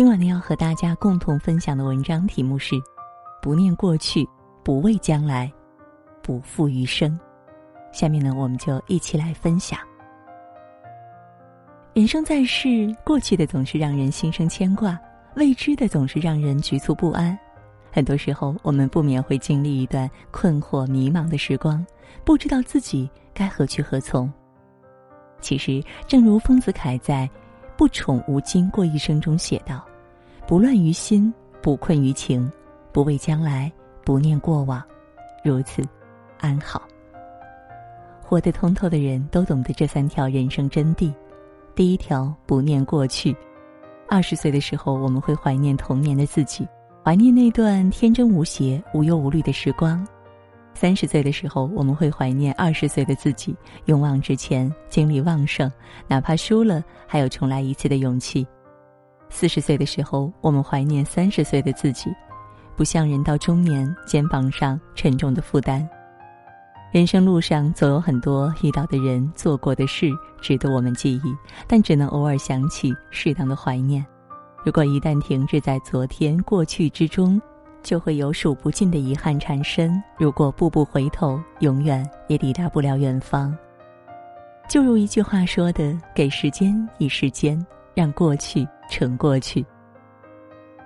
今晚呢，要和大家共同分享的文章题目是：不念过去，不畏将来，不负余生。下面呢，我们就一起来分享。人生在世，过去的总是让人心生牵挂，未知的总是让人局促不安。很多时候，我们不免会经历一段困惑迷茫的时光，不知道自己该何去何从。其实，正如丰子恺在《不宠无惊过一生》中写道：“不乱于心，不困于情，不畏将来，不念过往，如此，安好。”活得通透的人都懂得这三条人生真谛。第一条，不念过去。二十岁的时候，我们会怀念童年的自己。怀念那段天真无邪、无忧无虑的时光。三十岁的时候，我们会怀念二十岁的自己，勇往直前，精力旺盛，哪怕输了，还有重来一次的勇气。四十岁的时候，我们怀念三十岁的自己，不像人到中年，肩膀上沉重的负担。人生路上总有很多遇到的人、做过的事，值得我们记忆，但只能偶尔想起，适当的怀念。如果一旦停滞在昨天、过去之中，就会有数不尽的遗憾缠身。如果步步回头，永远也抵达不了远方。就如一句话说的：“给时间以时间，让过去成过去。”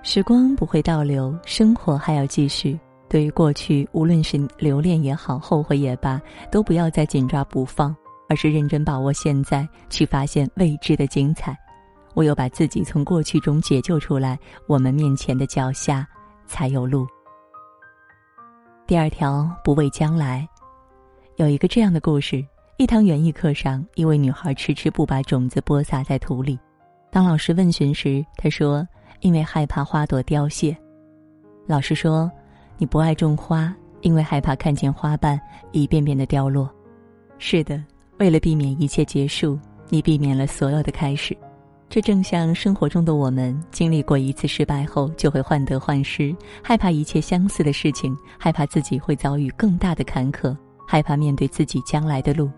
时光不会倒流，生活还要继续。对于过去，无论是留恋也好，后悔也罢，都不要再紧抓不放，而是认真把握现在，去发现未知的精彩。唯有把自己从过去中解救出来，我们面前的脚下才有路。第二条，不畏将来。有一个这样的故事：一堂园艺课上，一位女孩迟迟不把种子播撒在土里。当老师问询时，他说：“因为害怕花朵凋谢。”老师说：“你不爱种花，因为害怕看见花瓣一遍遍的凋落。”是的，为了避免一切结束，你避免了所有的开始。这正像生活中的我们，经历过一次失败后，就会患得患失，害怕一切相似的事情，害怕自己会遭遇更大的坎坷，害怕面对自己将来的路。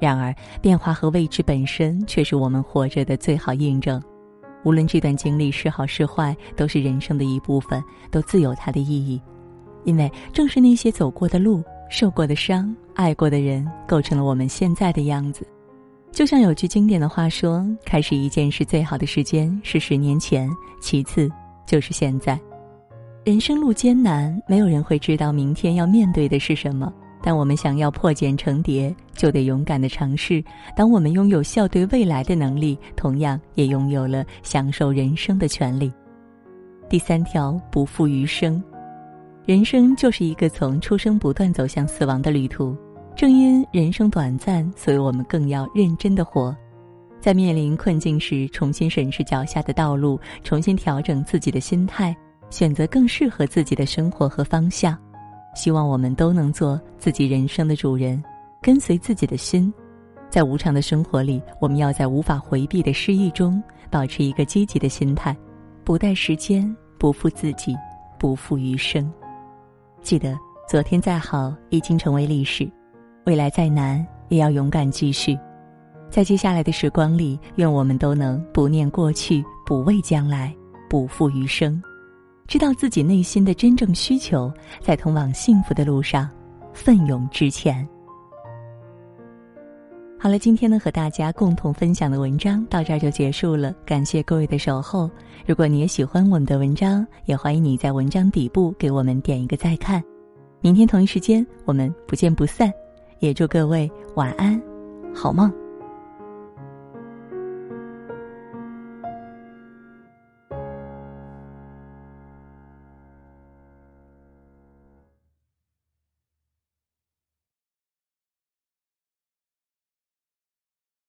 然而，变化和未知本身却是我们活着的最好印证。无论这段经历是好是坏，都是人生的一部分，都自有它的意义。因为正是那些走过的路、受过的伤、爱过的人，构成了我们现在的样子。就像有句经典的话说：“开始一件事最好的时间是十年前，其次就是现在。”人生路艰难，没有人会知道明天要面对的是什么。但我们想要破茧成蝶，就得勇敢的尝试。当我们拥有笑对未来的能力，同样也拥有了享受人生的权利。第三条，不负余生。人生就是一个从出生不断走向死亡的旅途。正因人生短暂，所以我们更要认真的活，在面临困境时，重新审视脚下的道路，重新调整自己的心态，选择更适合自己的生活和方向。希望我们都能做自己人生的主人，跟随自己的心。在无常的生活里，我们要在无法回避的失意中，保持一个积极的心态，不待时间，不负自己，不负余生。记得，昨天再好，已经成为历史。未来再难，也要勇敢继续。在接下来的时光里，愿我们都能不念过去，不畏将来，不负余生，知道自己内心的真正需求，在通往幸福的路上奋勇直前。好了，今天呢和大家共同分享的文章到这儿就结束了，感谢各位的守候。如果你也喜欢我们的文章，也欢迎你在文章底部给我们点一个再看。明天同一时间，我们不见不散。也祝各位晚安，好梦。